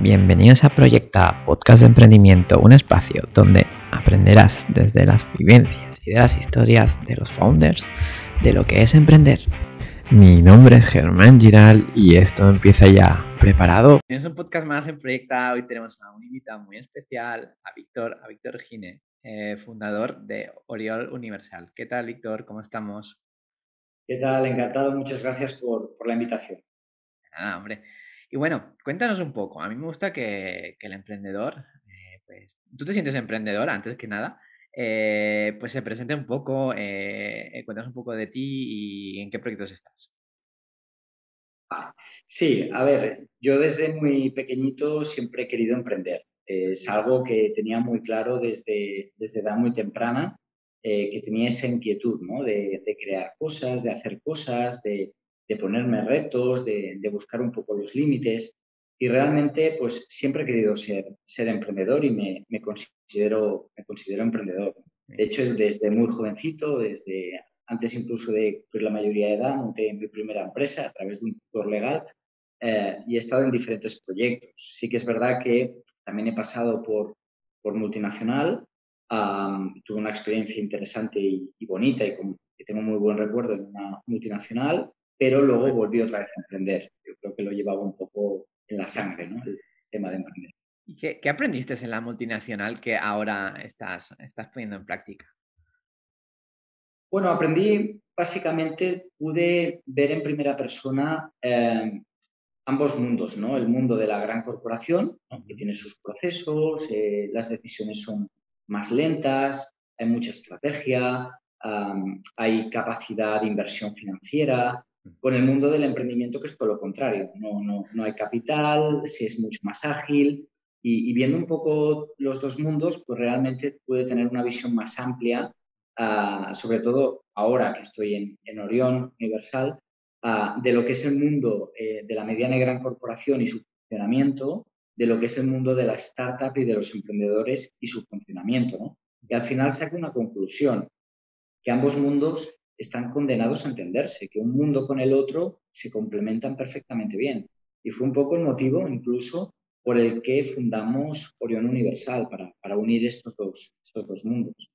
Bienvenidos a Proyecta, podcast de emprendimiento, un espacio donde aprenderás desde las vivencias y de las historias de los founders de lo que es emprender. Mi nombre es Germán Giral y esto empieza ya. ¿Preparado? Es un podcast más en Proyecta. Hoy tenemos a un invitado muy especial, a Víctor, a Víctor Gine, eh, fundador de Oriol Universal. ¿Qué tal, Víctor? ¿Cómo estamos? ¿Qué tal? Encantado. Muchas gracias por, por la invitación. Ah, hombre. Y bueno, cuéntanos un poco. A mí me gusta que, el emprendedor, eh, pues, tú te sientes emprendedor antes que nada, eh, pues se presente un poco, eh, cuéntanos un poco de ti y en qué proyectos estás. Sí, a ver, yo desde muy pequeñito siempre he querido emprender. es algo que tenía muy claro desde, desde edad muy temprana, que tenía esa inquietud ¿no? de, crear cosas, de hacer cosas, de, de ponerme retos, de, buscar un poco los límites. Y realmente, pues siempre he querido ser, ser emprendedor y me, considero, me considero emprendedor. De hecho, desde muy jovencito, desde antes incluso de cumplir la mayoría de edad, monté mi primera empresa a través de un tutor legal eh, y he estado en diferentes proyectos. Sí que es verdad que también he pasado por, por multinacional, tuve una experiencia interesante y, bonita y que tengo muy buen recuerdo en una multinacional pero luego volví otra vez a emprender. Yo creo que lo llevaba un poco en la sangre, ¿no? El tema de emprender. ¿Y qué, aprendiste en la multinacional que ahora estás, estás poniendo en práctica? Bueno, aprendí, básicamente, pude ver en primera persona eh, ambos mundos, ¿no? El mundo de la gran corporación, que tiene sus procesos, eh, las decisiones son más lentas, hay mucha estrategia, hay capacidad de inversión financiera, con el mundo del emprendimiento, que es todo lo contrario. No, no, no hay capital, si es mucho más ágil. Y, viendo un poco los dos mundos, pues realmente puede tener una visión más amplia, ah, sobre todo ahora que estoy en, en Orión Universal, ah, de lo que es el mundo eh, de la mediana y gran corporación y su funcionamiento, de lo que es el mundo de la startup y de los emprendedores y su funcionamiento. ¿no? Y al final saco una conclusión, que ambos mundos están condenados a entenderse, que un mundo con el otro se complementan perfectamente bien. Y fue un poco el motivo incluso por el que fundamos Orión Universal, para, para unir estos dos, estos dos mundos.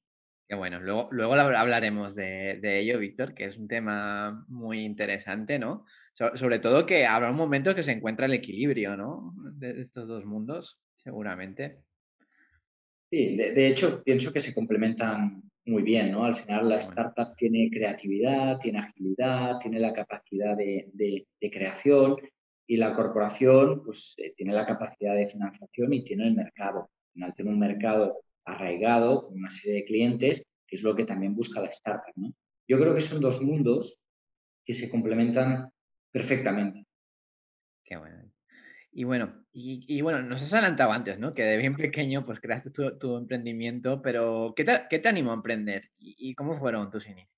Qué bueno, luego, luego hablaremos de, de, ello, Víctor, que es un tema muy interesante, ¿no? sobre todo que habrá un momento que se encuentra el equilibrio, ¿no? De, estos dos mundos, seguramente. Sí, de, de, hecho, pienso que se complementan muy bien, ¿no? Al final la startup tiene creatividad, tiene agilidad, tiene la capacidad de, creación y la corporación pues eh, tiene la capacidad de financiación y tiene el mercado. Al final tiene un mercado arraigado con una serie de clientes, que es lo que también busca la startup, ¿no? Yo creo que son dos mundos que se complementan perfectamente. Qué bueno. Y bueno, y, bueno, nos has adelantado antes, ¿no? Que de bien pequeño pues creaste tu, emprendimiento, pero ¿qué te, qué te, animó a emprender y, cómo fueron tus inicios?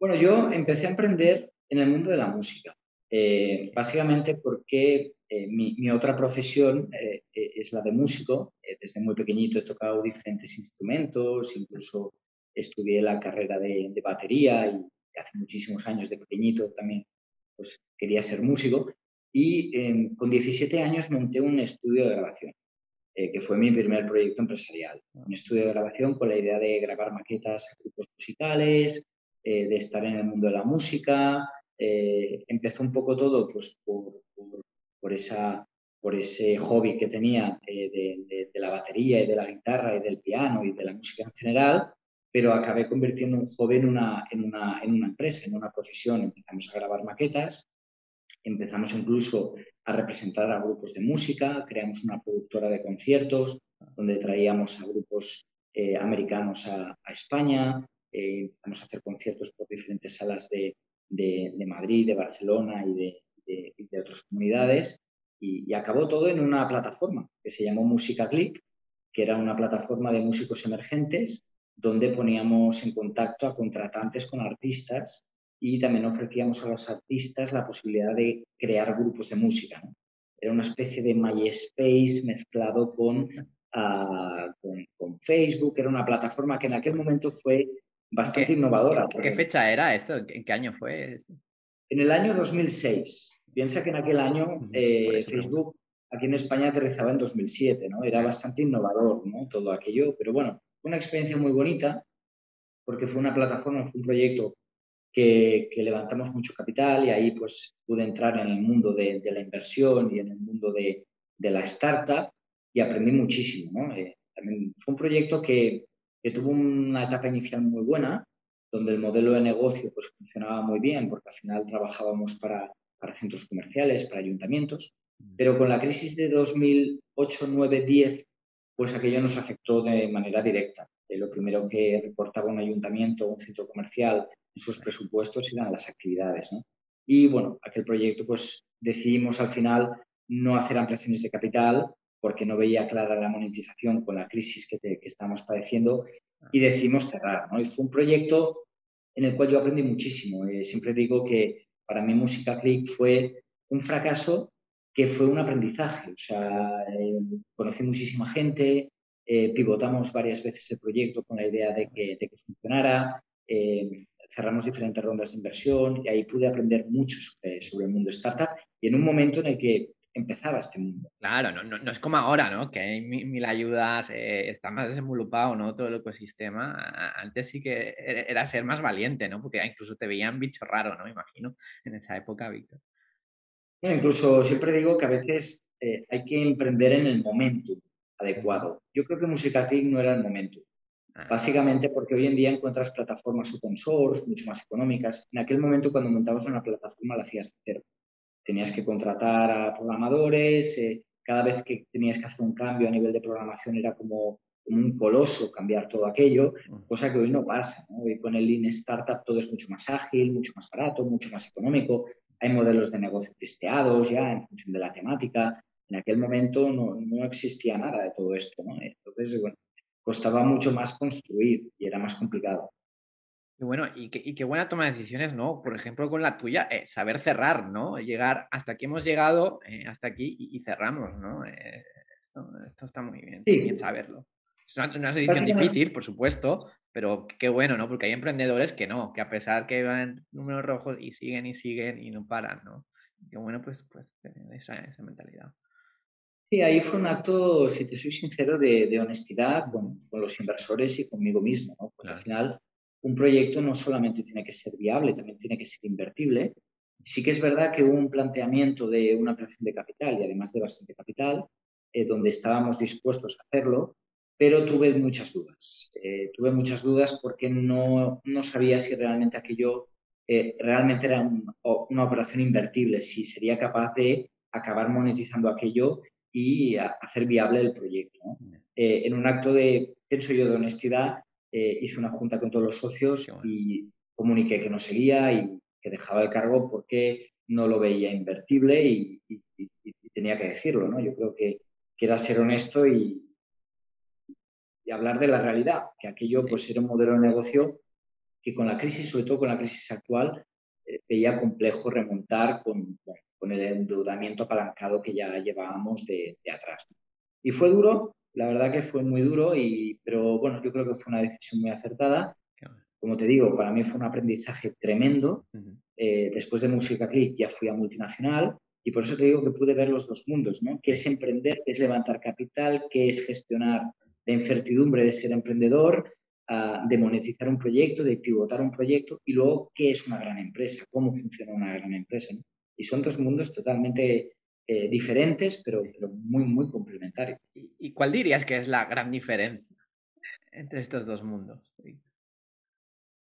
Bueno, yo empecé a emprender en el mundo de la música, eh, básicamente porque eh, mi, otra profesión eh, es la de músico. desde muy pequeñito he tocado diferentes instrumentos, incluso estudié la carrera de, de batería y hace muchísimos años de pequeñito también pues, quería ser músico y em, con 17 años monté un estudio de grabación, eh, que fue mi primer proyecto empresarial. Un estudio de grabación con la idea de grabar maquetas a grupos musicales, eh, de estar en el mundo de la música. Eh, empezó un poco todo pues, por, por, esa, por ese hobby que tenía de, de, la batería y de la guitarra y del piano y de la música en general, pero acabé convirtiendo un hobby en una, en una, en una empresa, en una profesión. Empezamos a grabar maquetas Empezamos incluso a representar a grupos de música, creamos una productora de conciertos donde traíamos a grupos eh, americanos a, España, eh, a hacer conciertos por diferentes salas de, Madrid, de Barcelona y de, otras comunidades. Y, acabó todo en una plataforma que se llamó Música Click, que era una plataforma de músicos emergentes donde poníamos en contacto a contratantes con artistas y también ofrecíamos a los artistas la posibilidad de crear grupos de música. Era una especie de MySpace mezclado con, ah, con, Facebook, era una plataforma que en aquel momento fue bastante innovadora. ¿Qué, fecha era esto? ¿En qué año fue esto? En el año 2006. Piensa que en aquel año eh, Facebook aquí en España aterrizaba en 2007, ¿no? Era bastante innovador, ¿no? Todo aquello, pero bueno, fue una experiencia muy bonita porque fue una plataforma, fue un proyecto que, levantamos mucho capital y ahí pues pude entrar en el mundo de, la inversión y en el mundo de, la startup y aprendí muchísimo, eh, también fue un proyecto que, que tuvo una etapa inicial muy buena, donde el modelo de negocio pues, funcionaba muy bien, porque al final trabajábamos para, para centros comerciales, para ayuntamientos, mm. pero con la crisis de 2008, 9, 10, pues aquello nos afectó de manera directa. Eh, lo primero que reportaba un ayuntamiento o un centro comercial en sus presupuestos eran las actividades. ¿no? Y bueno, aquel proyecto pues decidimos al final no hacer ampliaciones de capital porque no veía clara la monetización con la crisis que, que estamos padeciendo y decidimos cerrar. Y fue un proyecto en el cual yo aprendí muchísimo. Eh, siempre digo que para mí Música Click fue un fracaso que fue un aprendizaje. O sea, eh, conocí muchísima gente, eh, pivotamos varias veces el proyecto con la idea de que, de que funcionara, cerramos diferentes rondas de inversión y ahí pude aprender mucho sobre, sobre el mundo startup y en un momento en el que empezaba este mundo. Claro, no, no, no es como ahora, ¿no? Que hay mil, ayudas, eh, está más desenvolupado, ¿no? Todo el ecosistema. Antes sí que era ser más valiente, ¿no? Porque incluso te veían bicho raro, ¿no? Imagino, en esa época, Víctor. incluso siempre digo que a veces eh, hay que emprender en el momento adecuado. Yo creo que Musica no era el momento. Ah. Básicamente porque hoy en día encuentras plataformas open source, mucho más económicas. En aquel momento, cuando montabas una plataforma, la hacías de cero tenías que contratar a programadores, eh, cada vez que tenías que hacer un cambio a nivel de programación era como, un coloso cambiar todo aquello, cosa que hoy no pasa. Hoy con el Lean Startup todo es mucho más ágil, mucho más barato, mucho más económico. Hay modelos de negocio testeados ya en función de la temática. En aquel momento no, no existía nada de todo esto. Entonces, bueno, costaba mucho más construir y era más complicado. Y bueno, y, qué buena toma de decisiones, ¿no? Por ejemplo, con la tuya, eh, saber cerrar, ¿no? Llegar hasta aquí hemos llegado, eh, hasta aquí y, cerramos, ¿no? Eh, esto, está muy bien, bien saberlo. Es una, decisión difícil, por supuesto, pero qué bueno, ¿no? Porque hay emprendedores que no, que a pesar que van números rojos y siguen y siguen y no paran, ¿no? Qué bueno, pues, pues tener esa, esa mentalidad. Sí, ahí fue un acto, si te soy sincero, de, honestidad con, con, los inversores y conmigo mismo, ¿no? Porque al final un proyecto no solamente tiene que ser viable, también tiene que ser invertible. Sí que es verdad que hubo un planteamiento de una operación de capital y además de bastante capital, eh, donde estábamos dispuestos a hacerlo, pero tuve muchas dudas. Eh, tuve muchas dudas porque no, no, sabía si realmente aquello eh, realmente era una operación invertible, si sería capaz de acabar monetizando aquello y hacer viable el proyecto. en un acto de, pienso yo, de honestidad, eh, hice una junta con todos los socios y comuniqué que no seguía y que dejaba el cargo porque no lo veía invertible y, tenía que decirlo, ¿no? Yo creo que, que era ser honesto y, hablar de la realidad, que aquello pues era un modelo de negocio que con la crisis, sobre todo con la crisis actual, eh, veía complejo remontar con, con, el endeudamiento apalancado que ya llevábamos de, de atrás. Y fue duro, la verdad que fue muy duro, y, pero bueno, yo creo que fue una decisión muy acertada. Como te digo, para mí fue un aprendizaje tremendo. Eh, después de Música Click ya fui a multinacional y por eso te digo que pude ver los dos mundos, ¿no? ¿Qué es emprender? ¿Qué es levantar capital? ¿Qué es gestionar la incertidumbre de ser emprendedor? Ah, de monetizar un proyecto, de pivotar un proyecto y luego qué es una gran empresa, cómo funciona una gran empresa. Y son dos mundos totalmente eh, diferentes, pero, pero, muy, muy complementarios. ¿Y cuál dirías que es la gran diferencia entre estos dos mundos?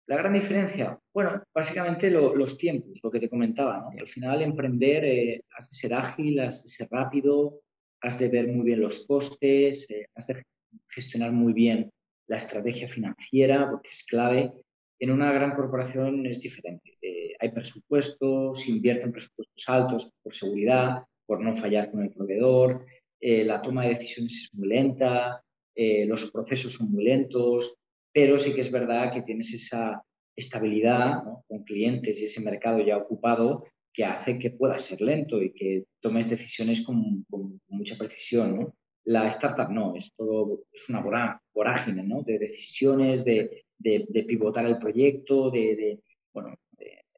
La gran diferencia, bueno, básicamente los tiempos, lo que te comentaba, Al final emprender eh, has de ser ágil, has de ser rápido, has de ver muy bien los costes, eh, has de gestionar muy bien la estrategia financiera, porque es clave. En una gran corporación es diferente. hay presupuestos, se invierten presupuestos altos por seguridad, por no fallar con el proveedor, eh, la toma de decisiones es muy lenta, eh, los procesos son muy lentos, pero sí que es verdad que tienes esa estabilidad con clientes y ese mercado ya ocupado que hace que pueda ser lento y que tomes decisiones con, mucha precisión. La startup no, es todo es una vorágine ¿no? de decisiones, de, pivotar el proyecto, de, bueno,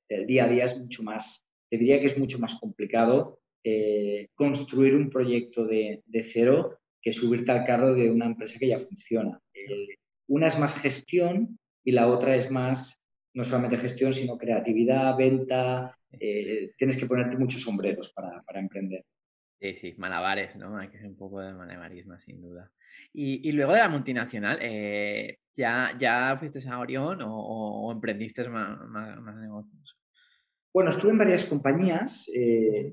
el día a día es mucho más, te diría que es mucho más complicado eh, construir un proyecto de, cero que subirte al carro de una empresa que ya funciona. Eh, una es más gestión y la otra es más, no solamente gestión, sino creatividad, venta. Eh, tienes que ponerte muchos sombreros para, emprender. Sí, sí, malabares, ¿no? Hay que hacer un poco de malabarismo, sin duda. Y, luego de la multinacional, ¿ya, ¿ya fuiste a Orión o, emprendiste más, más negocios? Bueno, estuve en varias compañías, eh,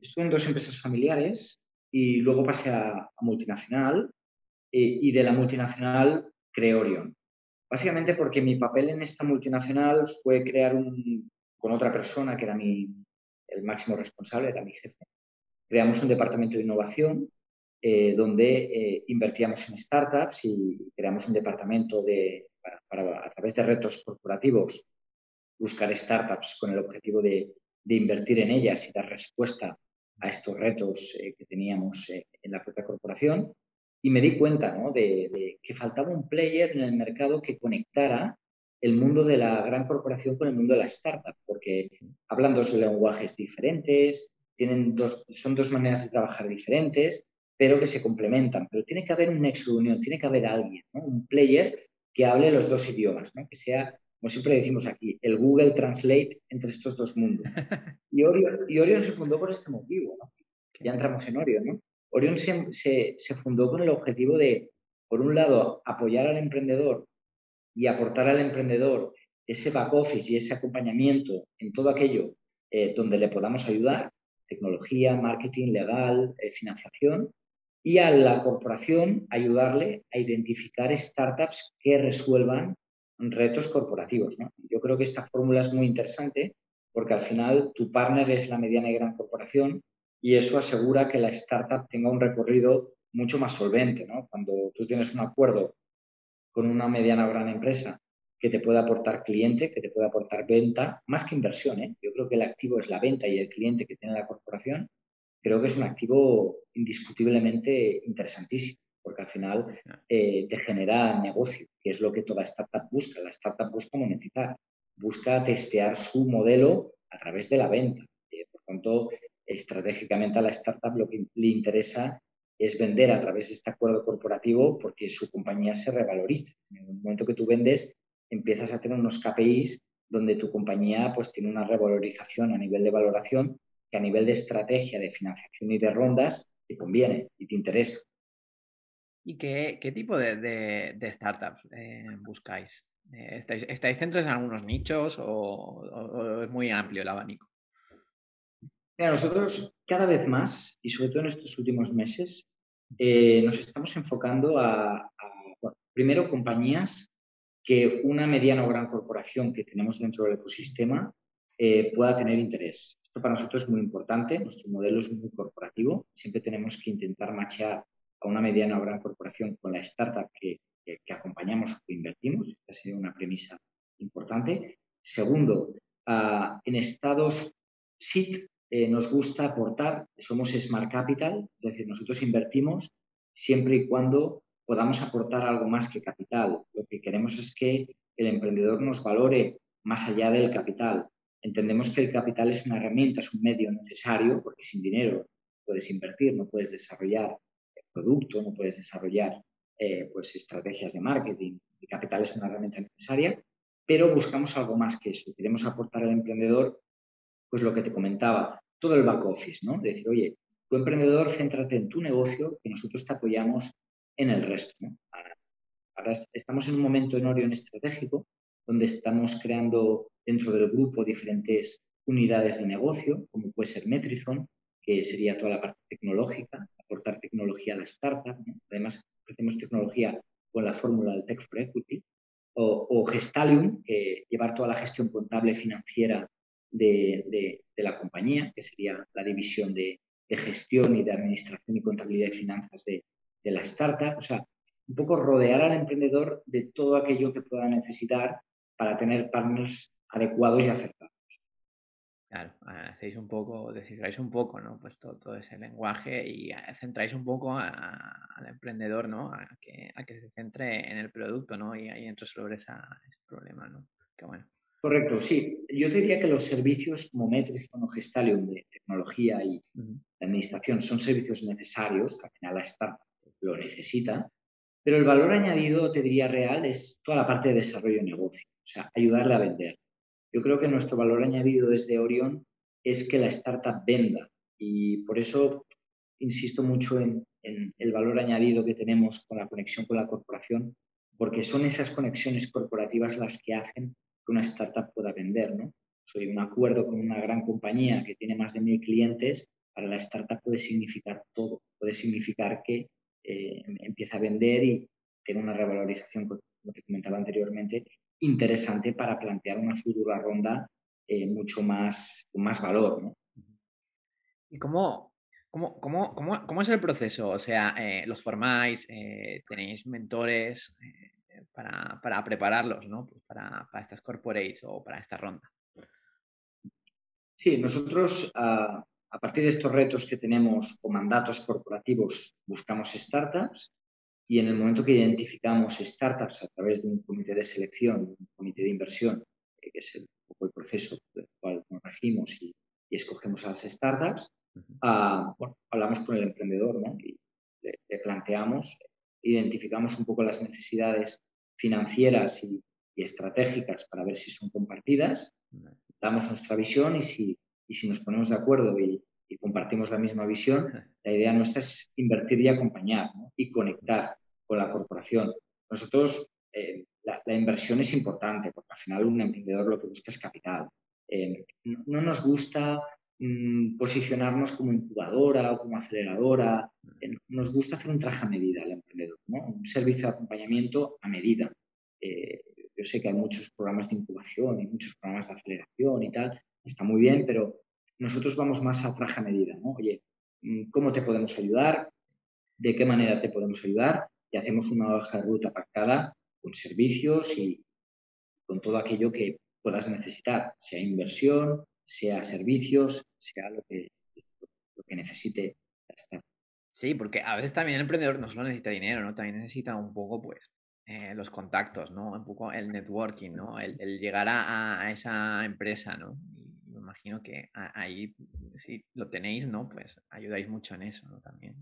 estuve en dos empresas familiares y luego pasé a, multinacional eh, y de la multinacional creé Orion. Básicamente porque mi papel en esta multinacional fue crear un, con otra persona que era mi, el máximo responsable, era mi jefe. Creamos un departamento de innovación eh, donde invertíamos en startups y creamos un departamento de, para, a través de retos corporativos buscar startups con el objetivo de, invertir en ellas y dar respuesta a estos retos eh, que teníamos eh, en la propia corporación. Y me di cuenta de, que faltaba un player en el mercado que conectara el mundo de la gran corporación con el mundo de la startup, porque hablan dos lenguajes diferentes, tienen dos, son dos maneras de trabajar diferentes, pero que se complementan. Pero tiene que haber un nexo de unión, tiene que haber alguien, un player que hable los dos idiomas, que sea como siempre decimos aquí, el Google Translate entre estos dos mundos. Y Orion, se fundó por este motivo, Ya entramos en Orion, ¿no? Orion se, fundó con el objetivo de, por un lado, apoyar al emprendedor y aportar al emprendedor ese back office y ese acompañamiento en todo aquello eh, donde le podamos ayudar, tecnología, marketing, legal, eh, financiación, y a la corporación ayudarle a identificar startups que resuelvan retos corporativos. Yo creo que esta fórmula es muy interesante porque al final tu partner es la mediana y gran corporación y eso asegura que la startup tenga un recorrido mucho más solvente. Cuando tú tienes un acuerdo con una mediana o gran empresa que te puede aportar cliente, que te puede aportar venta, más que inversión. ¿eh? Yo creo que el activo es la venta y el cliente que tiene la corporación. Creo que es un activo indiscutiblemente interesantísimo porque al final eh, te genera negocio, que es lo que toda startup busca. La startup busca monetizar, busca testear su modelo a través de la venta. Eh, por tanto, estratégicamente a la startup lo que le interesa es vender a través de este acuerdo corporativo porque su compañía se revaloriza. En el momento que tú vendes, empiezas a tener unos KPIs donde tu compañía pues, tiene una revalorización a nivel de valoración que a nivel de estrategia de financiación y de rondas te conviene y te interesa. ¿Y qué, tipo de, startups eh, buscáis? Eh, ¿estáis, centrados en algunos nichos o, es muy amplio el abanico? nosotros cada vez más, y sobre todo en estos últimos meses, eh, nos estamos enfocando a, primero, compañías que una mediana o gran corporación que tenemos dentro del ecosistema pueda tener interés. Esto para nosotros es muy importante, nuestro modelo es muy corporativo, siempre tenemos que intentar machear a una mediana o gran corporación con la startup que, acompañamos o que invertimos. Esta sería una premisa importante. Segundo, ah, en estados SIT eh, nos gusta aportar, somos Smart Capital, es decir, nosotros invertimos siempre y cuando podamos aportar algo más que capital. Lo que queremos es que el emprendedor nos valore más allá del capital. Entendemos que el capital es una herramienta, es un medio necesario, porque sin dinero puedes invertir, no puedes desarrollar producto, no puedes desarrollar eh, pues, estrategias de marketing. El capital es una herramienta necesaria, pero buscamos algo más que eso. Queremos aportar al emprendedor, pues lo que te comentaba, todo el back office, ¿no? decir, oye, tu emprendedor, céntrate en tu negocio, que nosotros te apoyamos en el resto. Ahora, estamos en un momento en Orion estratégico, donde estamos creando dentro del grupo diferentes unidades de negocio, como puede ser Metrizon, que sería toda la parte tecnológica, aportar tecnología a la startup. Además, ofrecemos tecnología con la fórmula del Tech for Equity. O, Gestalium, llevar toda la gestión contable financiera de, la compañía, que sería la división de, gestión y de administración y contabilidad y finanzas de, de la startup. O sea, un poco rodear al emprendedor de todo aquello que pueda necesitar para tener partners adecuados y acertados. Claro, hacéis un poco, descifráis un poco, ¿no? Pues todo, ese lenguaje y eh, centráis un poco al emprendedor, ¿no? A que, a que se centre en el producto, ¿no? Y ahí en resolver ese problema, ¿no? Qué bueno. Correcto, sí. Yo te diría que los servicios como Metrizon o Gestalium de tecnología y administración son servicios necesarios, que al final la startup lo necesita, pero el valor añadido, te diría real, es toda la parte de desarrollo de negocio, o sea, ayudarle a vender. Yo creo que nuestro valor añadido desde Orion es que la startup venda y por eso insisto mucho en, el valor añadido que tenemos con la conexión con la corporación, porque son esas conexiones corporativas las que hacen que una startup pueda vender. ¿no? Soy un acuerdo con una gran compañía que tiene más de mil clientes, para la startup puede significar todo. Puede significar que eh, empieza a vender y tiene una revalorización, como te comentaba anteriormente, interesante para plantear una futura ronda eh, mucho más, con más valor. ¿no? ¿Y cómo, cómo, cómo, cómo, es el proceso? O sea, eh, ¿los formáis? ¿Tenéis mentores para, para, prepararlos ¿no? Pues para, para, estas corporates o para esta ronda? Sí, nosotros ah, a partir de estos retos que tenemos o mandatos corporativos, buscamos startups y en el momento que identificamos startups a través de un comité de selección, un comité de inversión, eh, que es el, poco el proceso por el cual nos regimos y, escogemos a las startups, ah, hablamos con el emprendedor y le, planteamos, identificamos un poco las necesidades financieras y, y estratégicas para ver si son compartidas, damos nuestra visión y si y si nos ponemos de acuerdo y, compartimos la misma visión, la idea nuestra es invertir y acompañar y conectar con la corporación. Nosotros, eh, la, inversión es importante porque al final un emprendedor lo que busca es capital. Eh, no, nos gusta mm, posicionarnos como incubadora o como aceleradora, eh, nos gusta hacer un traje a medida al emprendedor, un servicio de acompañamiento a medida. yo sé que hay muchos programas de incubación y muchos programas de aceleración y tal, está muy bien, pero nosotros vamos más a traje a medida, ¿no? Oye, mm, ¿cómo te podemos ayudar? ¿De qué manera te podemos ayudar? Y hacemos una hoja de ruta pactada con servicios y con todo aquello que puedas necesitar, sea inversión, sea servicios, sea lo que, lo que necesite estar. Sí, porque a veces también el emprendedor no solo necesita dinero, ¿no? También necesita un poco, pues, eh, los contactos, ¿no? Un poco el networking, ¿no? El, llegar a, esa empresa, ¿no? Imagino que ahí, si lo tenéis, ¿no? Pues ayudáis mucho en eso. También.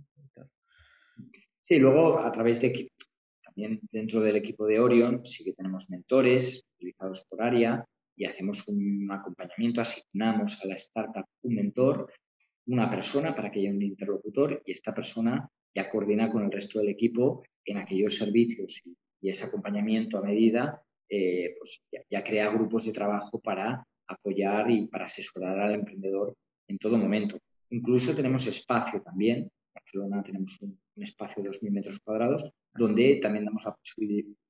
Sí, luego a través de también dentro del equipo de Orion sí que tenemos mentores utilizados por área y hacemos un acompañamiento, asignamos a la startup un mentor, una persona para que haya un interlocutor y esta persona ya coordina con el resto del equipo en aquellos servicios y, ese acompañamiento a medida, eh, pues ya, crea grupos de trabajo para apoyar y para asesorar al emprendedor en todo momento. Incluso tenemos espacio también, en Barcelona tenemos un, espacio de 2.000 metros cuadrados, donde también damos la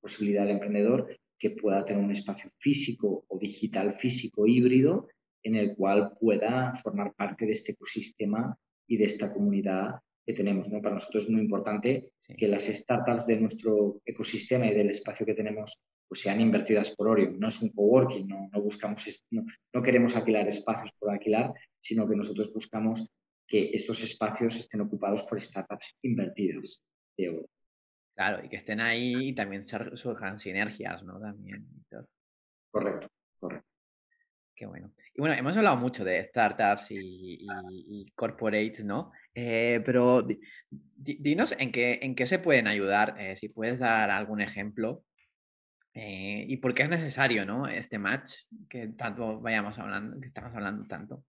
posibilidad al emprendedor que pueda tener un espacio físico o digital físico híbrido en el cual pueda formar parte de este ecosistema y de esta comunidad que tenemos. ¿no? Para nosotros es muy importante que las startups de nuestro ecosistema y del espacio que tenemos pues sean invertidas por Orion. No es un coworking, no, no buscamos, no, no, queremos alquilar espacios por alquilar, sino que nosotros buscamos que estos espacios estén ocupados por startups invertidas de oro. Claro, y que estén ahí y también surjan sinergias, ¿no? También. Correcto, correcto. Qué bueno. Y bueno, hemos hablado mucho de startups y, corporates, ¿no? Eh, pero dinos en qué, en qué se pueden ayudar, eh, si puedes dar algún ejemplo eh, y por qué es necesario, ¿no? Este match que tanto vayamos hablando, que estamos hablando tanto.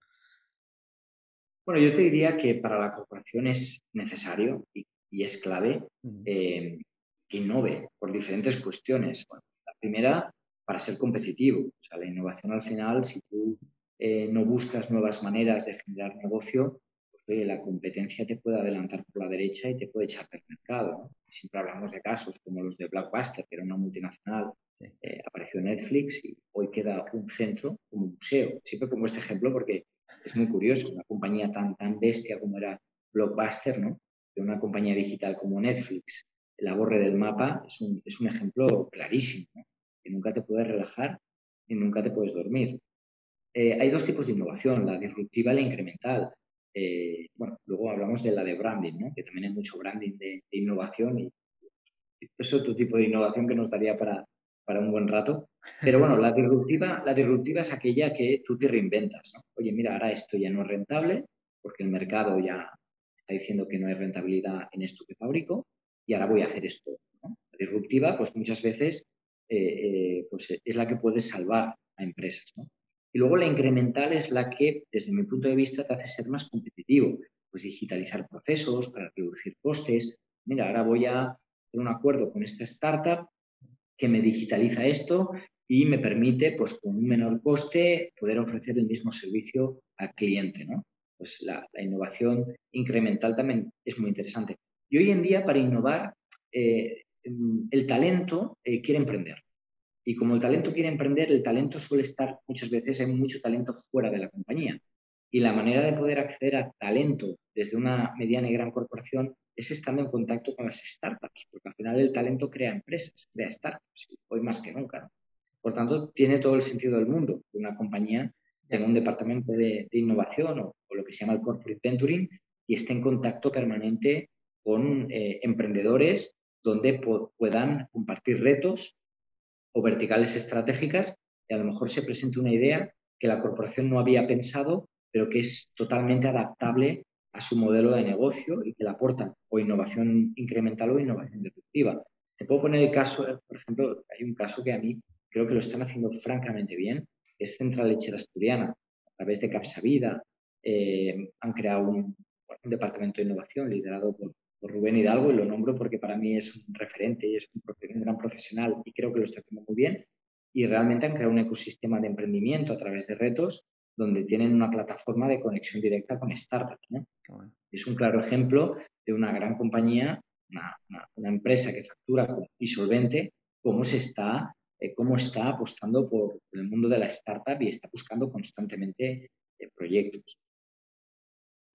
Bueno, yo te diría que para la corporación es necesario y, es clave eh, que innove por diferentes cuestiones. la primera, para ser competitivo. O sea, la innovación al final, si tú eh, no buscas nuevas maneras de generar negocio, la competencia te puede adelantar por la derecha y te puede echar del mercado. Siempre hablamos de casos como los de Blackbuster, que era una multinacional, eh, apareció Netflix y hoy queda un centro como museo. Siempre pongo este ejemplo porque es muy curioso, una compañía tan, tan bestia como era Blockbuster, ¿no? de una compañía digital como Netflix, la borre del mapa es un, es un ejemplo clarísimo, que nunca te puedes relajar y nunca te puedes dormir. Eh, hay dos tipos de innovación, la disruptiva y la incremental. Eh, bueno, luego hablamos de la de branding, ¿no? que también hay mucho branding de, innovación y es otro tipo de innovación que nos daría para, para un buen rato. Pero bueno, la disruptiva, la disruptiva es aquella que tú te reinventas. Oye, mira, ahora esto ya no es rentable porque el mercado ya está diciendo que no hay rentabilidad en esto que fabrico y ahora voy a hacer esto. La disruptiva, pues muchas veces eh, eh, pues es la que puede salvar a empresas. Y luego la incremental es la que, desde mi punto de vista, te hace ser más competitivo. Pues digitalizar procesos para reducir costes. Mira, ahora voy a hacer un acuerdo con esta startup que me digitaliza esto y me permite, pues con un menor coste, poder ofrecer el mismo servicio al cliente, ¿no? Pues la, innovación incremental también es muy interesante. Y hoy en día, para innovar, eh, el talento eh, quiere emprender. Y como el talento quiere emprender, el talento suele estar muchas veces, hay mucho talento fuera de la compañía. Y la manera de poder acceder a talento desde una mediana y gran corporación es estando en contacto con las startups, porque al final el talento crea empresas, crea startups, hoy más que nunca. Por tanto, tiene todo el sentido del mundo que una compañía tenga un departamento de, innovación o, lo que se llama el corporate venturing y esté en contacto permanente con eh, emprendedores donde puedan compartir retos o verticales estratégicas y a lo mejor se presente una idea que la corporación no había pensado, pero que es totalmente adaptable a su modelo de negocio y que le aporta o innovación incremental o innovación disruptiva. Te puedo poner el caso, por ejemplo, hay un caso que a mí creo que lo están haciendo francamente bien, es Central Lechera Asturiana, a través de Capsavida, eh, han creado un, departamento de innovación liderado por, Rubén Hidalgo y lo nombro porque para mí es un referente y es un, un, gran profesional y creo que lo está haciendo muy bien. Y realmente han creado un ecosistema de emprendimiento a través de retos donde tienen una plataforma de conexión directa con startups. Es un claro ejemplo de una gran compañía, una, empresa que factura y solvente, cómo se está, eh, cómo está apostando por el mundo de la startup y está buscando constantemente eh, proyectos.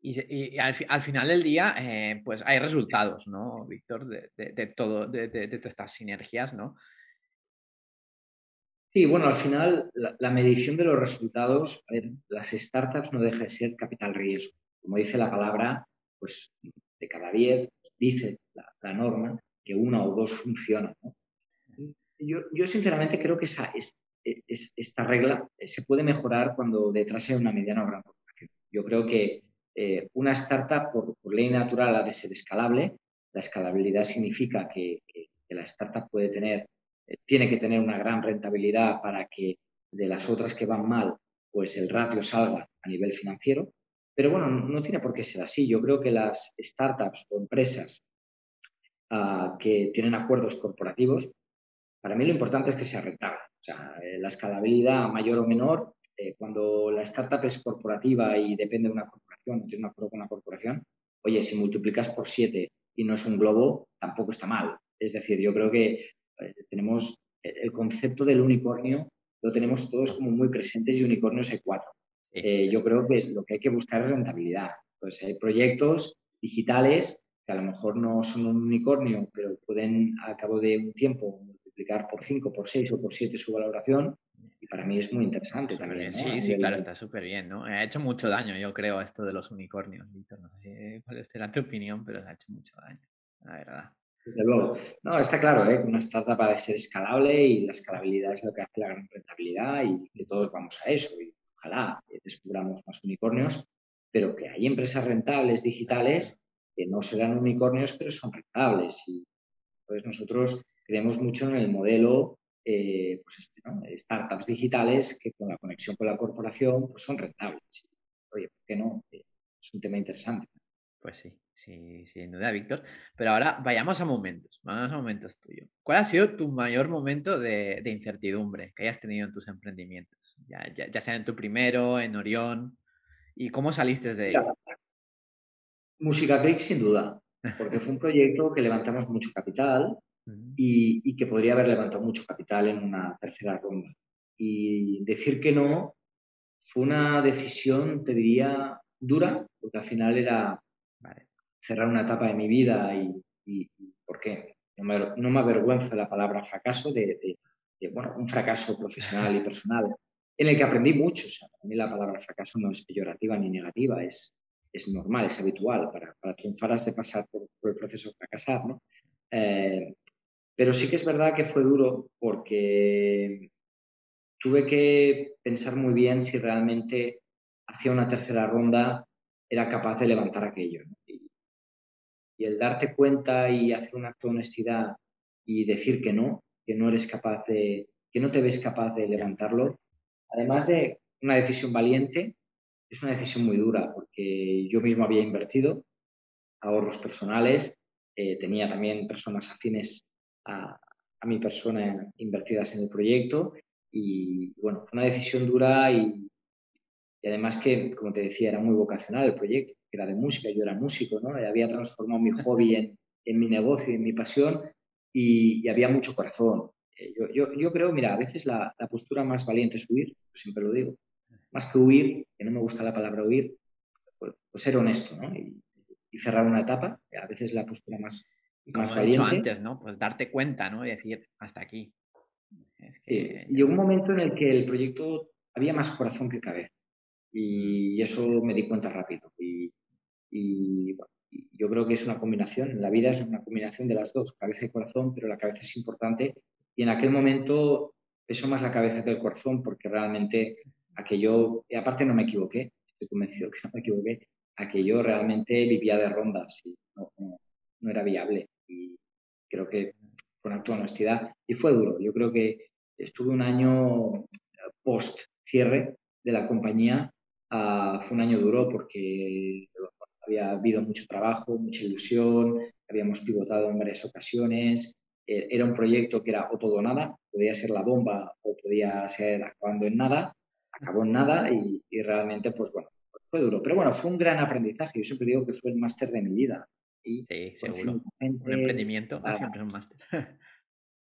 Y, al, final del día, eh, pues hay resultados, ¿no, Víctor? De, todo, de, todas estas sinergias, ¿no? Sí, bueno, al final la, medición de los resultados, las startups no deja de ser capital riesgo. Como dice la palabra, pues de cada 10 dice la, norma que una o dos funcionan. Yo, sinceramente creo que esa, esta regla eh, se puede mejorar cuando detrás hay una mediana o gran corporación. Yo creo que eh, una startup, por, ley natural, ha de ser escalable. La escalabilidad significa que la startup puede tener tiene que tener una gran rentabilidad para que de las otras que van mal, pues el ratio salga a nivel financiero. Pero bueno, no tiene por qué ser así. Yo creo que las startups o empresas ah, que tienen acuerdos corporativos, para mí lo importante es que sea rentable. O sea, eh, la escalabilidad mayor o menor, eh, cuando la startup es corporativa y depende de una corporación, tiene un acuerdo con una corporación, oye, si multiplicas por siete y no es un globo, tampoco está mal. Es decir, yo creo que eh, tenemos eh, el concepto del unicornio, lo tenemos todos como muy presentes y unicornios hay cuatro. Eh, yo creo que lo que hay que buscar es rentabilidad. Pues hay proyectos digitales que a lo mejor no son un unicornio, pero pueden a cabo de un tiempo multiplicar por cinco, por seis o por siete su valoración. Para mí es muy interesante también. Sí, sí, claro, está súper bien, ¿no? Ha hecho mucho daño, yo creo, esto de los unicornios, Víctor. No sé cuál será tu opinión, pero ha hecho mucho daño, la verdad. Desde luego. No, está claro, ¿eh? una startup ha de ser escalable y la escalabilidad es lo que hace la gran rentabilidad y que todos vamos a eso. Y ojalá descubramos más unicornios, pero que hay empresas rentables digitales que no serán unicornios, pero son rentables. Y pues nosotros creemos mucho en el modelo eh, pues este, ¿no? startups digitales que con la conexión con la corporación pues son rentables. Oye, ¿por qué no? Eh, es un tema interesante. Pues sí, sí, sin duda, Víctor. Pero ahora vayamos a momentos, vamos a momentos tuyos. ¿Cuál ha sido tu mayor momento de, incertidumbre que hayas tenido en tus emprendimientos? Ya, sea en tu primero, en Orión, ¿y cómo saliste de ello? Música Creek, sin duda, porque fue un proyecto que levantamos mucho capital y, y que podría haber levantado mucho capital en una tercera ronda. Y decir que no fue una decisión, te diría, dura, porque al final era cerrar una etapa de mi vida y, ¿por qué? No me, no me, avergüenza la palabra fracaso, de, bueno, un fracaso profesional y personal, en el que aprendí mucho. O sea, para mí la palabra fracaso no es peyorativa ni negativa, es, es normal, es habitual. Para, para triunfar has de pasar por, el proceso de fracasar, ¿no? Eh, Pero sí que es verdad que fue duro porque tuve que pensar muy bien si realmente hacia una tercera ronda era capaz de levantar aquello. Y, el darte cuenta y hacer un acto de honestidad y decir que no, que no eres capaz de, que no te ves capaz de levantarlo, además de una decisión valiente, es una decisión muy dura porque yo mismo había invertido ahorros personales, eh, tenía también personas afines a, mi persona invertidas en el proyecto y bueno, fue una decisión dura y, además que, como te decía, era muy vocacional el proyecto, era de música, yo era músico, ¿no? Había transformado mi hobby en, en mi negocio y en mi pasión y, había mucho corazón. Eh, yo, yo, yo, creo, mira, a veces la, la postura más valiente es huir, siempre lo digo, más que huir, que no me gusta la palabra huir, pues, pues ser honesto, ¿no? Y, y cerrar una etapa, a veces la postura más, y como he dicho antes, ¿no? Pues darte cuenta, ¿no? Y decir, hasta aquí. Llegó un momento en el que el proyecto había más corazón que cabeza. Y eso me di cuenta rápido. Y, yo creo que es una combinación, la vida es una combinación de las dos, cabeza y corazón, pero la cabeza es importante. Y en aquel momento pesó más la cabeza que el corazón, porque realmente aquello, y aparte no me equivoqué, estoy convencido que no me equivoqué, aquello realmente vivía de rondas y no, era viable. Y creo que un acto honestidad y fue duro. Yo creo que estuve un año post cierre de la compañía. Ah, fue un año duro porque había habido mucho trabajo, mucha ilusión, habíamos pivotado en varias ocasiones. E, era un proyecto que era o todo o nada, podía ser la bomba o podía ser acabando en nada, acabó en nada y, y realmente, pues bueno, fue duro. Pero bueno, fue un gran aprendizaje. Yo siempre digo que fue el máster de mi vida. Y sí, seguro. Un emprendimiento siempre es un máster.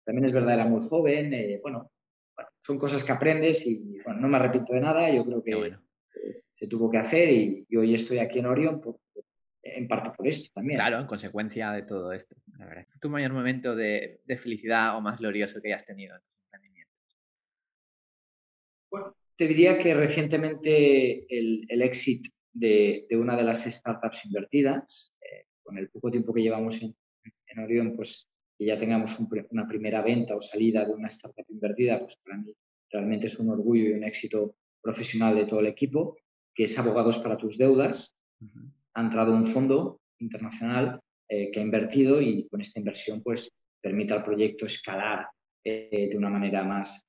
También es verdad, era muy joven. Eh, bueno, son cosas que aprendes y bueno, no me arrepiento de nada. Yo creo que se tuvo que hacer y, hoy estoy aquí en Orion en parte por esto también. Claro, en consecuencia de todo esto. ¿Tu mayor momento de, felicidad o más glorioso que hayas tenido en tus emprendimientos? Bueno, te diría que recientemente el, el éxito de, de, una de las startups invertidas, eh, con el poco tiempo que llevamos en, en Orion, pues que ya tengamos una primera venta o salida de una startup invertida, pues para mí realmente es un orgullo y un éxito profesional de todo el equipo, que es Abogados para tus deudas. Ha entrado un fondo internacional eh, que ha invertido y con esta inversión pues permite al proyecto escalar eh, de una manera más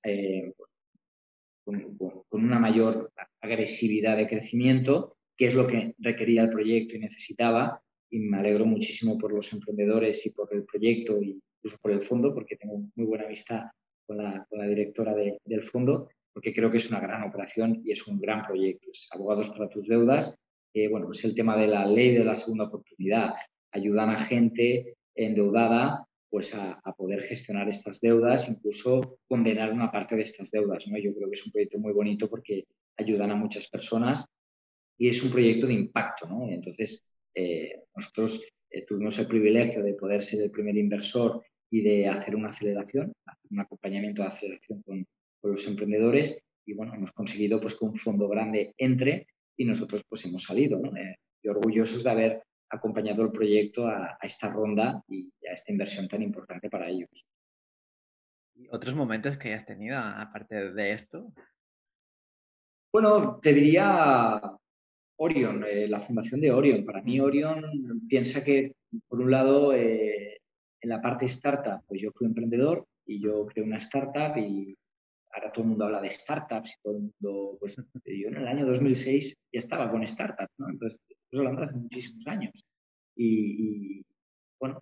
con, una mayor agresividad de crecimiento, que es lo que requería el proyecto y necesitaba. Y me alegro muchísimo por los emprendedores y por el proyecto y incluso por el fondo, porque tengo muy buena amistad con la, directora del fondo, porque creo que es una gran operación y es un gran proyecto. Es Abogados para tus deudas. bueno, es el tema de la ley de la segunda oportunidad. Ayudan a gente endeudada pues a, poder gestionar estas deudas, incluso condenar una parte de estas deudas. ¿no? Yo creo que es un proyecto muy bonito porque ayudan a muchas personas y es un proyecto de impacto. ¿no? Entonces, eh, nosotros eh, tuvimos el privilegio de poder ser el primer inversor y de hacer una aceleración, un acompañamiento de aceleración con, los emprendedores y bueno, hemos conseguido pues que un fondo grande entre y nosotros pues hemos salido. ¿no? Eh, y orgullosos de haber acompañado el proyecto a, esta ronda y a esta inversión tan importante para ellos. ¿Y otros momentos que hayas tenido aparte de esto? Bueno, te diría Orion, eh, la fundación de Orion. Para mí Orion piensa que, por un lado, eh, en la parte startup, pues yo fui emprendedor y yo creé una startup y ahora todo el mundo habla de startups y todo el mundo, pues yo en el año 2006 ya estaba con startups, ¿no? Entonces, estamos hablando hace muchísimos años. Y, bueno,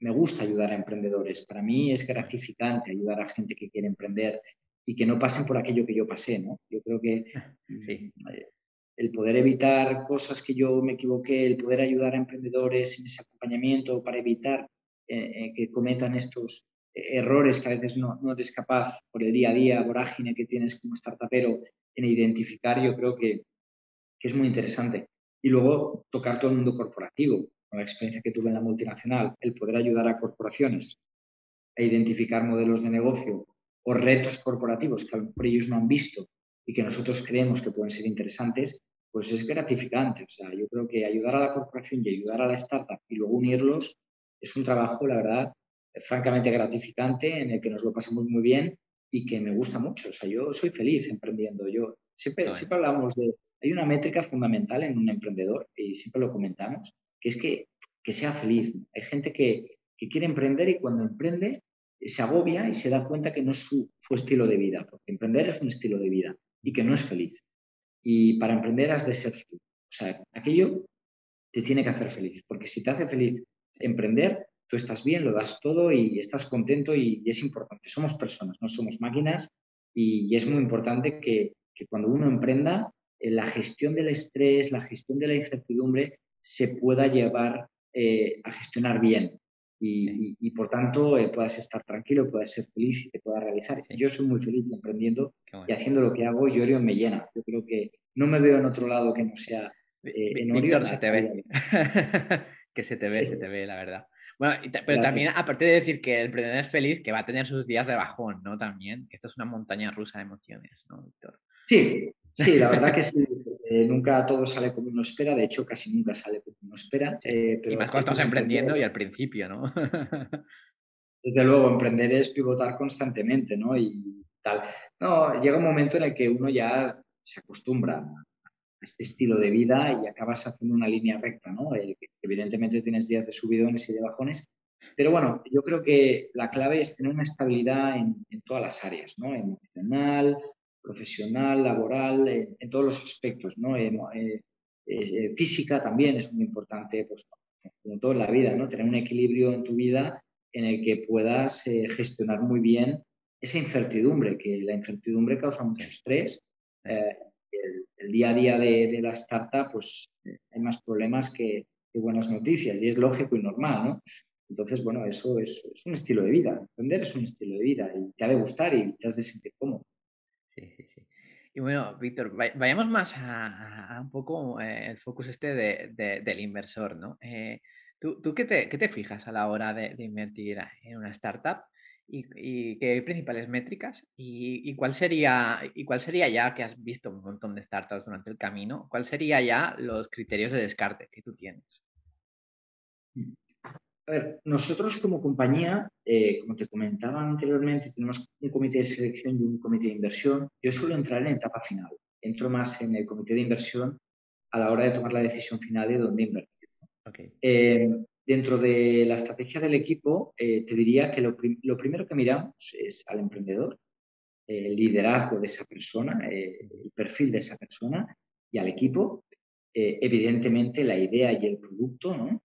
me gusta ayudar a emprendedores. Para mí es gratificante ayudar a gente que quiere emprender y que no pasen por aquello que yo pasé, ¿no? Yo creo que el poder evitar cosas que yo me equivoqué, el poder ayudar a emprendedores en ese acompañamiento para evitar eh, eh, que cometan estos errores que a veces no, no eres capaz por el día a día, vorágine que tienes como startupero en identificar, yo creo que, que es muy interesante. Y luego tocar todo el mundo corporativo, con la experiencia que tuve en la multinacional, el poder ayudar a corporaciones a identificar modelos de negocio o retos corporativos que a lo mejor ellos no han visto y que nosotros creemos que pueden ser interesantes, pues es gratificante. O sea, yo creo que ayudar a la corporación y ayudar a la startup y luego unirlos es un trabajo, la verdad, francamente gratificante, en el que nos lo pasamos muy bien y que me gusta mucho. O sea, yo soy feliz emprendiendo. Yo siempre, siempre hablamos de, hay una métrica fundamental en un emprendedor y siempre lo comentamos, que es que, que sea feliz. Hay gente que, que quiere emprender y cuando emprende se agobia y se da cuenta que no es su, su, estilo de vida, porque emprender es un estilo de vida y que no es feliz. Y para emprender has de ser feliz. O sea, aquello te tiene que hacer feliz, porque si te hace feliz emprender, tú estás bien, lo das todo y estás contento y, es importante. Somos personas, no somos máquinas y, es muy importante que, que, cuando uno emprenda, eh, la gestión del estrés, la gestión de la incertidumbre se pueda llevar eh, a gestionar bien y, y por tanto eh, puedas estar tranquilo, puedas ser feliz y te puedas realizar. Yo soy muy feliz emprendiendo y haciendo lo que hago, yo me llena. Yo creo que no me veo en otro lado que no sea en Víctor, se te ve. que se te ve, se te ve, la verdad. Bueno, pero también, aparte de decir que el emprendedor es feliz, que va a tener sus días de bajón, ¿no? También, esto es una montaña rusa de emociones, ¿no, Víctor? Sí, sí, la verdad que sí. nunca todo sale como uno espera, de hecho, casi nunca sale como uno espera. Eh, y más cuando estamos emprendiendo y al principio, ¿no? Desde luego, emprender es pivotar constantemente, ¿no? Y tal. No, llega un momento en el que uno ya se acostumbra este estilo de vida y acabas haciendo una línea recta, ¿no? evidentemente tienes días de subidones y de bajones, pero bueno, yo creo que la clave es tener una estabilidad en, todas las áreas, ¿no? Emocional, profesional, laboral, en, todos los aspectos, ¿no? Eh, eh, eh, física también es muy importante, pues como todo en la vida, ¿no? Tener un equilibrio en tu vida en el que puedas gestionar muy bien esa incertidumbre, que la incertidumbre causa mucho estrés el día a día de, la startup, pues eh, hay más problemas que, buenas noticias y es lógico y normal, ¿no? Entonces, bueno, eso es, un estilo de vida. Emprender es un estilo de vida y te ha de gustar y te has de sentir cómodo. Sí, sí. Y bueno, Víctor, vayamos más a, un poco eh, el focus este del inversor, ¿no? Eh, ¿tú, qué, te, qué, te, fijas a la hora de, invertir en una startup? y, qué principales métricas y, cuál sería y cuál sería ya que has visto un montón de startups durante el camino cuál sería ya los criterios de descarte que tú tienes mm. A ver nosotros como compañía eh, como te comentaba anteriormente tenemos un comité de selección y un comité de inversión yo suelo entrar en etapa final entro más en el comité de inversión a la hora de tomar la decisión final de dónde invertir okay. Eh, Dentro de la estrategia del equipo, eh, te diría que lo, primero que miramos es al emprendedor, el liderazgo de esa persona, eh, el perfil de esa persona y al equipo. Evidentemente, la idea y el producto, ¿no?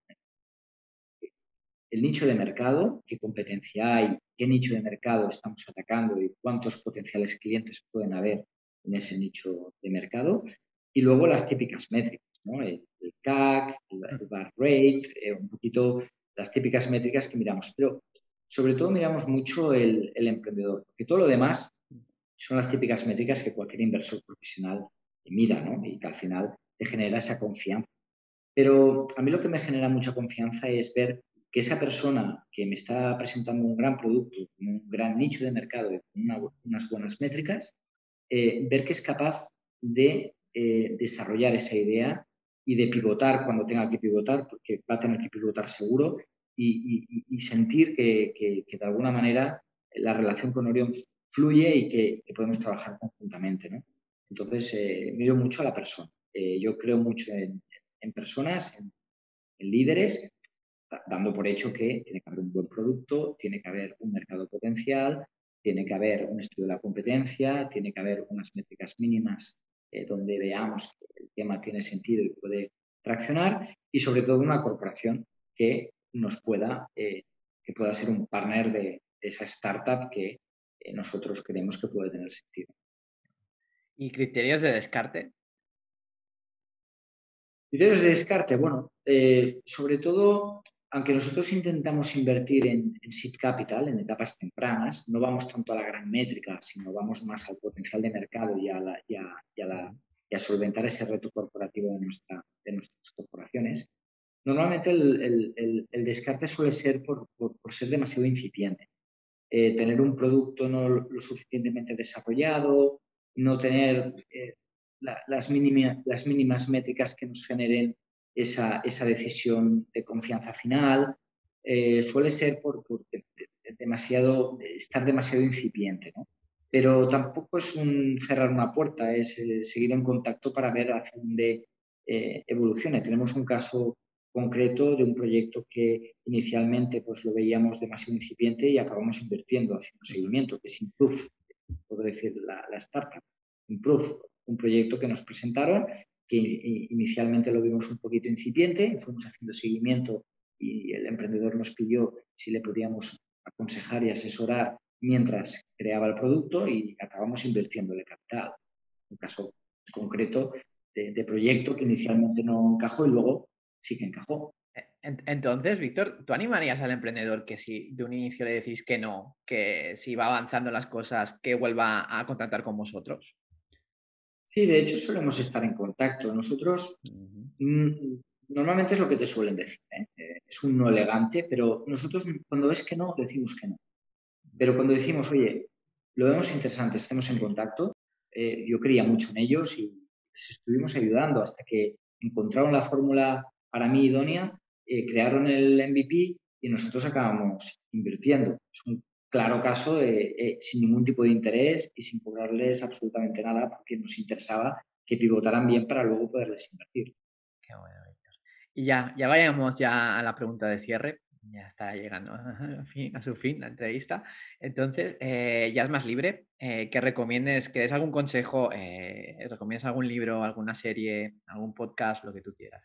El nicho de mercado, qué competencia hay, qué nicho de mercado estamos atacando y cuántos potenciales clientes pueden haber en ese nicho de mercado. Y luego las típicas métricas el, CAC, el, bar rate, eh, un poquito las típicas métricas que miramos. Pero sobre todo miramos mucho el, emprendedor, porque todo lo demás son las típicas métricas que cualquier inversor profesional mira, ¿no? Y que al final te genera esa confianza. Pero a mí lo que me genera mucha confianza es ver que esa persona que me está presentando un gran producto, un gran nicho de mercado, con unas buenas métricas, eh, ver que es capaz de eh, desarrollar esa idea y de pivotar cuando tenga que pivotar, porque va a tener que pivotar seguro, y, sentir que, de alguna manera la relación con Orion fluye y que, podemos trabajar conjuntamente. ¿no? Entonces, eh, miro mucho a la persona. Eh, yo creo mucho en, personas, en, líderes, dando por hecho que tiene que haber un buen producto, tiene que haber un mercado potencial, tiene que haber un estudio de la competencia, tiene que haber unas métricas mínimas eh, donde veamos que el tema tiene sentido y puede traccionar, y sobre todo una corporación que nos pueda, eh, que pueda ser un partner de, esa startup que eh, nosotros creemos que puede tener sentido. ¿Y criterios de descarte? Criterios de descarte, bueno, sobre todo aunque nosotros intentamos invertir en, seed capital, en etapas tempranas, no vamos tanto a la gran métrica, sino vamos más al potencial de mercado y a, a, solventar ese reto corporativo de, nuestra, de nuestras corporaciones. Normalmente el, descarte suele ser por, ser demasiado incipiente. Eh, tener un producto no lo suficientemente desarrollado, no tener eh, las, las mínimas métricas que nos generen esa, esa decisión de confianza final. Eh, suele ser por, demasiado, estar demasiado incipiente, ¿no? Pero tampoco es un cerrar una puerta, es eh, seguir en contacto para ver hacia dónde eh, evolucione. Tenemos un caso concreto de un proyecto que inicialmente pues, lo veíamos demasiado incipiente y acabamos invirtiendo, haciendo seguimiento, que es Improve, puedo decir la, la startup. Improve, un proyecto que nos presentaron, que inicialmente lo vimos un poquito incipiente, fuimos haciendo seguimiento y el emprendedor nos pidió si le podíamos aconsejar y asesorar mientras creaba el producto y acabamos invirtiéndole capital. Un caso concreto de, proyecto que inicialmente no encajó y luego sí que encajó. E, entonces, Víctor, ¿tú animarías al emprendedor que si de un inicio le decís que no, que si va avanzando las cosas, que vuelva a contactar con vosotros? Sí, de hecho solemos estar en contacto. Nosotros mm, normalmente es lo que te suelen decir. ¿eh? Eh, es un no elegante, pero nosotros cuando ves que no, decimos que no. Pero cuando decimos, oye, lo vemos interesante, estemos en contacto, eh, yo creía mucho en ellos y les estuvimos ayudando hasta que encontraron la fórmula para mí idónea, crearon el MVP y nosotros acabamos invirtiendo. Es un claro caso de, sin ningún tipo de interés y sin cobrarles absolutamente nada porque nos interesaba que pivotaran bien para luego poderles invertir. Qué. Y ya, ya vayamos ya a la pregunta de cierre. Ya está llegando a su fin la entrevista. Entonces, eh, ya es más libre. Eh, que recomiendes, que des algún consejo, eh, recomiendes algún libro, alguna serie, algún podcast, lo que tú quieras.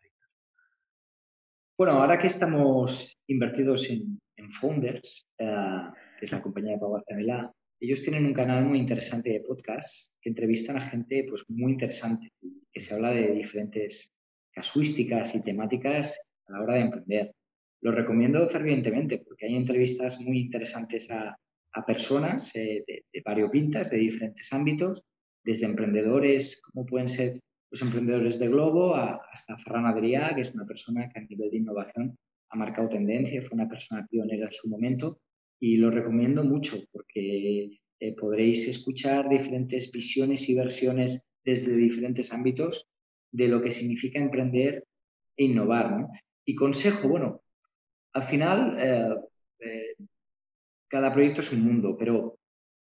Bueno, ahora que estamos invertidos en, en Founders, que es la compañía de Pau Arcamela, ellos tienen un canal muy interesante de podcast que entrevistan a gente pues, muy interesante, que se habla de diferentes casuísticas y temáticas a la hora de emprender. Lo recomiendo fervientemente porque hay entrevistas muy interesantes a, personas eh, de, de variopintas, de diferentes ámbitos, desde emprendedores, como pueden ser los emprendedores de Globo, hasta Ferran Adrià, que es una persona que a nivel de innovación ha marcado tendencia, fue una persona pionera en su momento y lo recomiendo mucho porque eh, podréis escuchar diferentes visiones y versiones desde diferentes ámbitos de lo que significa emprender e innovar. Y consejo, bueno, al final eh, eh, cada proyecto es un mundo, pero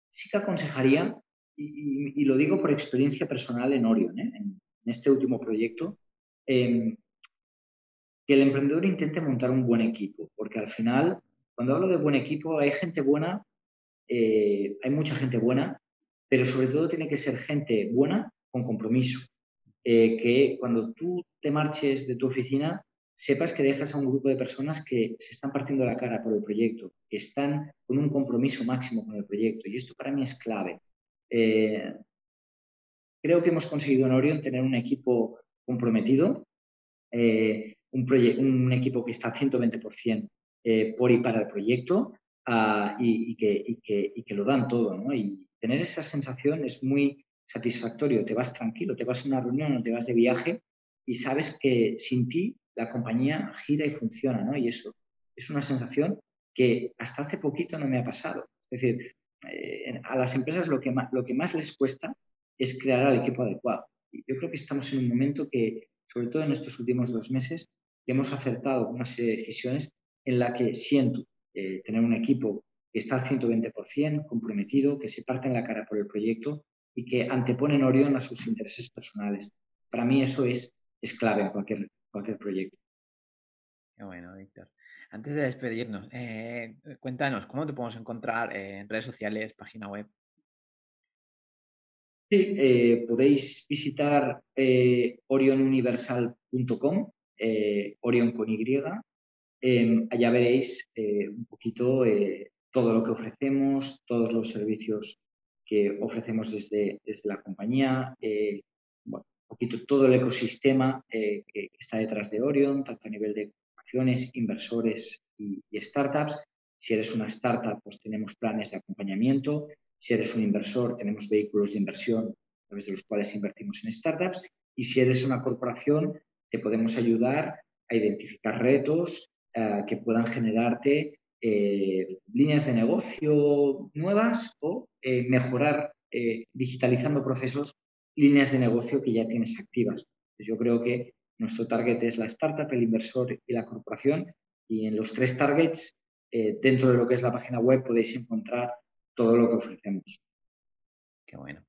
sí que aconsejaría, y, lo digo por experiencia personal en Orion, en, en, este último proyecto, em, que el emprendedor intente montar un buen equipo, porque al final cuando hablo de buen equipo, hay gente buena, eh, hay mucha gente buena, pero sobre todo tiene que ser gente buena con compromiso. Eh, que cuando tú te marches de tu oficina, sepas que dejas a un grupo de personas que se están partiendo la cara por el proyecto, que están con un compromiso máximo con el proyecto. Y esto para mí es clave. Eh, creo que hemos conseguido en Orion tener un equipo comprometido, un, un, equipo que está 120% eh, por y para el proyecto ah, y, que, que, lo dan todo. ¿no? Y tener esa sensación es muy satisfactorio. Te vas tranquilo, te vas a una reunión o te vas de viaje y sabes que sin ti la compañía gira y funciona. ¿no? Y eso es una sensación que hasta hace poquito no me ha pasado. Es decir, eh, a las empresas lo que, lo que más les cuesta es crear el equipo adecuado. Yo creo que estamos en un momento que, sobre todo en estos últimos dos meses, hemos acertado una serie de decisiones en la que siento eh, tener un equipo que está al 120% comprometido, que se parte en la cara por el proyecto y que anteponen Orión a sus intereses personales. Para mí eso es, es clave en cualquier, cualquier proyecto. Qué bueno, Víctor. Antes de despedirnos, eh, cuéntanos, ¿cómo te podemos encontrar en redes sociales, página web? Sí, eh, podéis visitar orionuniversal.com, Orion con Y, Em, allá veréis eh, un poquito eh, todo lo que ofrecemos, todos los servicios que ofrecemos desde, desde la compañía, eh, un poquito todo el ecosistema que, está detrás de Orion, tanto a nivel de acciones, inversores y, startups. Si eres una startup, pues tenemos planes de acompañamiento. Si eres un inversor, tenemos vehículos de inversión a través de los cuales invertimos en startups. Y si eres una corporación, te podemos ayudar a identificar retos, eh, que puedan generarte eh, líneas de negocio nuevas o eh, mejorar digitalizando procesos, líneas de negocio que ya tienes activas. Pues yo creo que nuestro target es la startup, el inversor y la corporación y en los tres targets dentro de lo que es la página web podéis encontrar todo lo que ofrecemos. Qué bueno.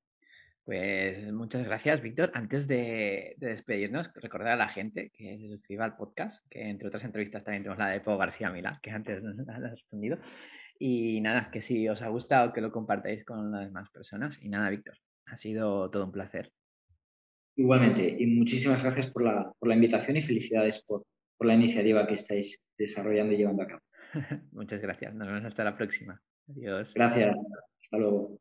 Pues muchas gracias, Víctor. Antes de, despedirnos, recordar a la gente que se suscriba al podcast, que entre otras entrevistas también tenemos la de Pau García Milá, que antes nos ha respondido. Y nada, que si os ha gustado, que lo compartáis con las demás personas. Y nada, Víctor, ha sido todo un placer. Igualmente, y muchísimas gracias por la, por la invitación y felicidades por, por la iniciativa que estáis desarrollando y llevando a cabo. Muchas gracias. Nos vemos hasta la próxima. Adiós. Gracias. Hasta luego.